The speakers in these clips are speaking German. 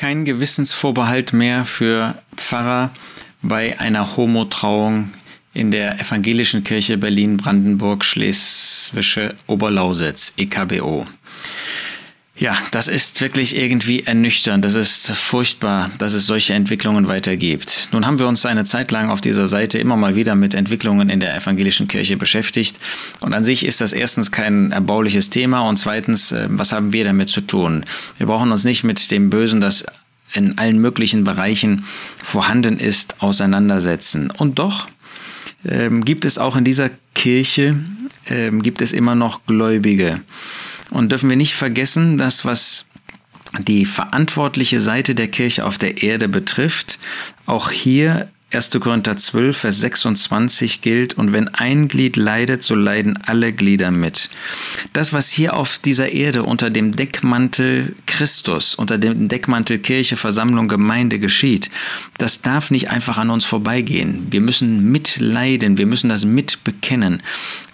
kein Gewissensvorbehalt mehr für Pfarrer bei einer Homotrauung in der Evangelischen Kirche Berlin-Brandenburg-Schleswische Oberlausitz, EKBO. Ja, das ist wirklich irgendwie ernüchternd. Das ist furchtbar, dass es solche Entwicklungen weitergibt. Nun haben wir uns eine Zeit lang auf dieser Seite immer mal wieder mit Entwicklungen in der evangelischen Kirche beschäftigt. Und an sich ist das erstens kein erbauliches Thema und zweitens, äh, was haben wir damit zu tun? Wir brauchen uns nicht mit dem Bösen, das in allen möglichen Bereichen vorhanden ist, auseinandersetzen. Und doch ähm, gibt es auch in dieser Kirche, ähm, gibt es immer noch Gläubige. Und dürfen wir nicht vergessen, dass was die verantwortliche Seite der Kirche auf der Erde betrifft, auch hier 1. Korinther 12, Vers 26 gilt, und wenn ein Glied leidet, so leiden alle Glieder mit. Das, was hier auf dieser Erde unter dem Deckmantel Christus, unter dem Deckmantel Kirche, Versammlung, Gemeinde geschieht, das darf nicht einfach an uns vorbeigehen. Wir müssen mitleiden, wir müssen das mitbekennen.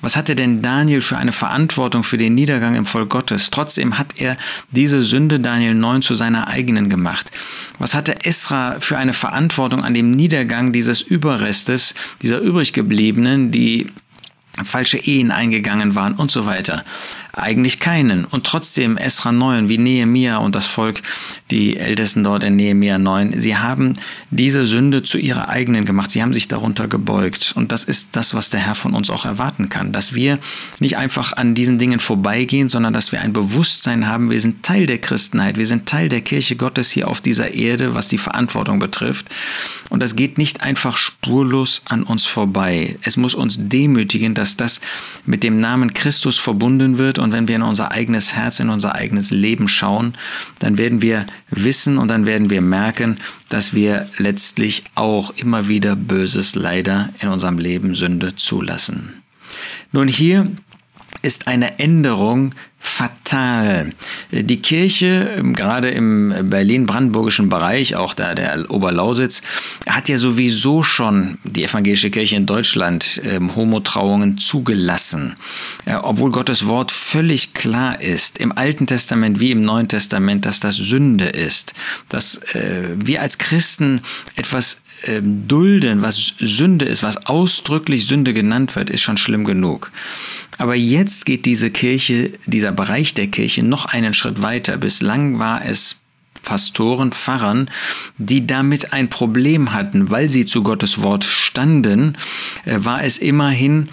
Was hatte denn Daniel für eine Verantwortung für den Niedergang im Volk Gottes? Trotzdem hat er diese Sünde Daniel 9 zu seiner eigenen gemacht. Was hatte Esra für eine Verantwortung an dem Niedergang dieses Überrestes, dieser übriggebliebenen, die falsche Ehen eingegangen waren und so weiter? Eigentlich keinen. Und trotzdem Esra 9, wie Nehemia und das Volk, die Ältesten dort in Nehemia 9, sie haben diese Sünde zu ihrer eigenen gemacht. Sie haben sich darunter gebeugt. Und das ist das, was der Herr von uns auch erwarten kann. Dass wir nicht einfach an diesen Dingen vorbeigehen, sondern dass wir ein Bewusstsein haben, wir sind Teil der Christenheit, wir sind Teil der Kirche Gottes hier auf dieser Erde, was die Verantwortung betrifft. Und das geht nicht einfach spurlos an uns vorbei. Es muss uns demütigen, dass das mit dem Namen Christus verbunden wird und wenn wir in unser eigenes Herz, in unser eigenes Leben schauen, dann werden wir wissen und dann werden wir merken, dass wir letztlich auch immer wieder Böses leider in unserem Leben Sünde zulassen. Nun hier ist eine Änderung fatal. Die Kirche, ähm, gerade im Berlin-Brandenburgischen Bereich, auch da der Oberlausitz, hat ja sowieso schon die evangelische Kirche in Deutschland ähm, Homotrauungen zugelassen. Ja, obwohl Gottes Wort völlig klar ist, im Alten Testament wie im Neuen Testament, dass das Sünde ist. Dass äh, wir als Christen etwas äh, dulden, was Sünde ist, was ausdrücklich Sünde genannt wird, ist schon schlimm genug. Aber jetzt geht diese Kirche, dieser Bereich der Kirche noch einen Schritt weiter. Bislang war es Pastoren, Pfarrern, die damit ein Problem hatten, weil sie zu Gottes Wort standen, äh, war es immerhin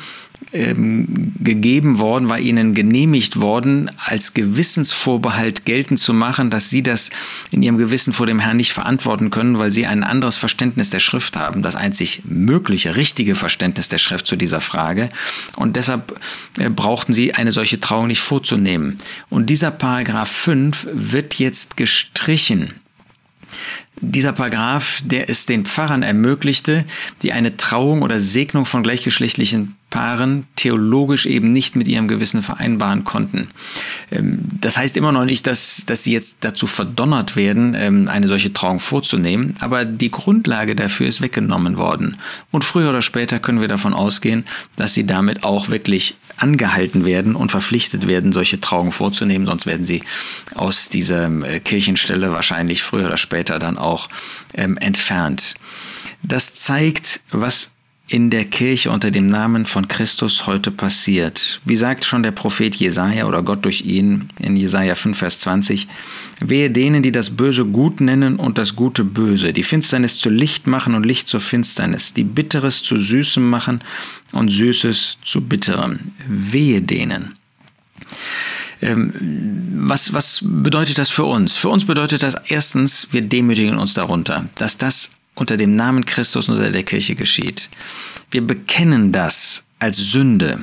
ähm, gegeben worden, war ihnen genehmigt worden, als Gewissensvorbehalt geltend zu machen, dass sie das in ihrem Gewissen vor dem Herrn nicht verantworten können, weil sie ein anderes Verständnis der Schrift haben, das einzig mögliche, richtige Verständnis der Schrift zu dieser Frage. Und deshalb äh, brauchten sie eine solche Trauung nicht vorzunehmen. Und dieser Paragraph 5 wird jetzt gestrichen. Dieser Paragraph, der es den Pfarrern ermöglichte, die eine Trauung oder Segnung von gleichgeschlechtlichen Paaren theologisch eben nicht mit ihrem Gewissen vereinbaren konnten. Ähm, das heißt immer noch nicht, dass, dass sie jetzt dazu verdonnert werden, ähm, eine solche Trauung vorzunehmen, aber die Grundlage dafür ist weggenommen worden. Und früher oder später können wir davon ausgehen, dass sie damit auch wirklich angehalten werden und verpflichtet werden, solche Trauungen vorzunehmen, sonst werden sie aus dieser äh, Kirchenstelle wahrscheinlich früher oder später dann auch ähm, entfernt. Das zeigt, was in der Kirche unter dem Namen von Christus heute passiert. Wie sagt schon der Prophet Jesaja oder Gott durch ihn in Jesaja 5, Vers 20, Wehe denen, die das Böse gut nennen und das Gute böse, die Finsternis zu Licht machen und Licht zur Finsternis, die Bitteres zu Süßem machen und Süßes zu Bitterem. Wehe denen. Ähm, was, was bedeutet das für uns? Für uns bedeutet das erstens, wir demütigen uns darunter, dass das unter dem Namen Christus unter der Kirche geschieht. Wir bekennen das als Sünde.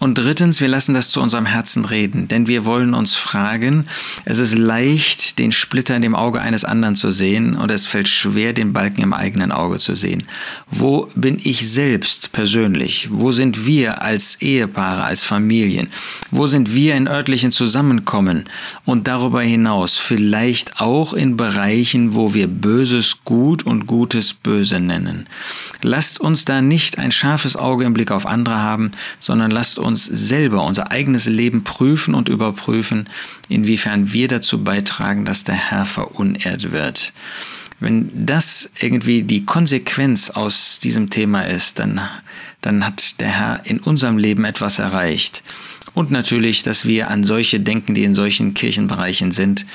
Und drittens, wir lassen das zu unserem Herzen reden, denn wir wollen uns fragen, es ist leicht, den Splitter in dem Auge eines anderen zu sehen und es fällt schwer, den Balken im eigenen Auge zu sehen. Wo bin ich selbst persönlich? Wo sind wir als Ehepaare, als Familien? Wo sind wir in örtlichen Zusammenkommen? Und darüber hinaus vielleicht auch in Bereichen, wo wir Böses gut und Gutes böse nennen. Lasst uns da nicht ein scharfes Auge im Blick auf andere haben, sondern lasst uns uns selber, unser eigenes Leben prüfen und überprüfen, inwiefern wir dazu beitragen, dass der Herr verunehrt wird. Wenn das irgendwie die Konsequenz aus diesem Thema ist, dann, dann hat der Herr in unserem Leben etwas erreicht. Und natürlich, dass wir an solche denken, die in solchen Kirchenbereichen sind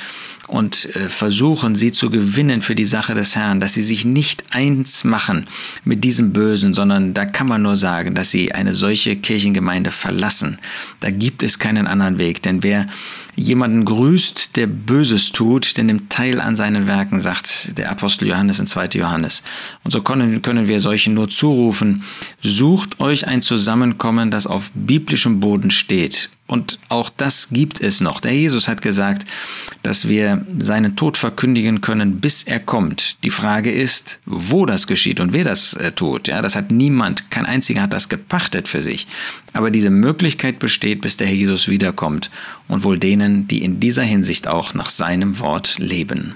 und äh, versuchen, sie zu gewinnen für die Sache des Herrn, dass sie sich nicht eins machen mit diesem Bösen, sondern da kann man nur sagen, dass sie eine solche Kirchengemeinde verlassen. Da gibt es keinen anderen Weg, denn wer jemanden grüßt, der Böses tut, der nimmt teil an seinen Werken, sagt der Apostel Johannes in 2. Johannes. Und so können, können wir solchen nur zurufen, sucht euch ein Zusammenkommen, das auf biblischem Boden steht. Und auch das gibt es noch. Der Jesus hat gesagt, dass wir seinen Tod verkündigen können, bis er kommt. Die Frage ist, wo das geschieht und wer das äh, tut. Ja, das hat niemand, kein einziger hat das gepachtet für sich. Aber diese Möglichkeit besteht, bis der Herr Jesus wiederkommt und wohl denen, die in dieser Hinsicht auch nach seinem Wort leben.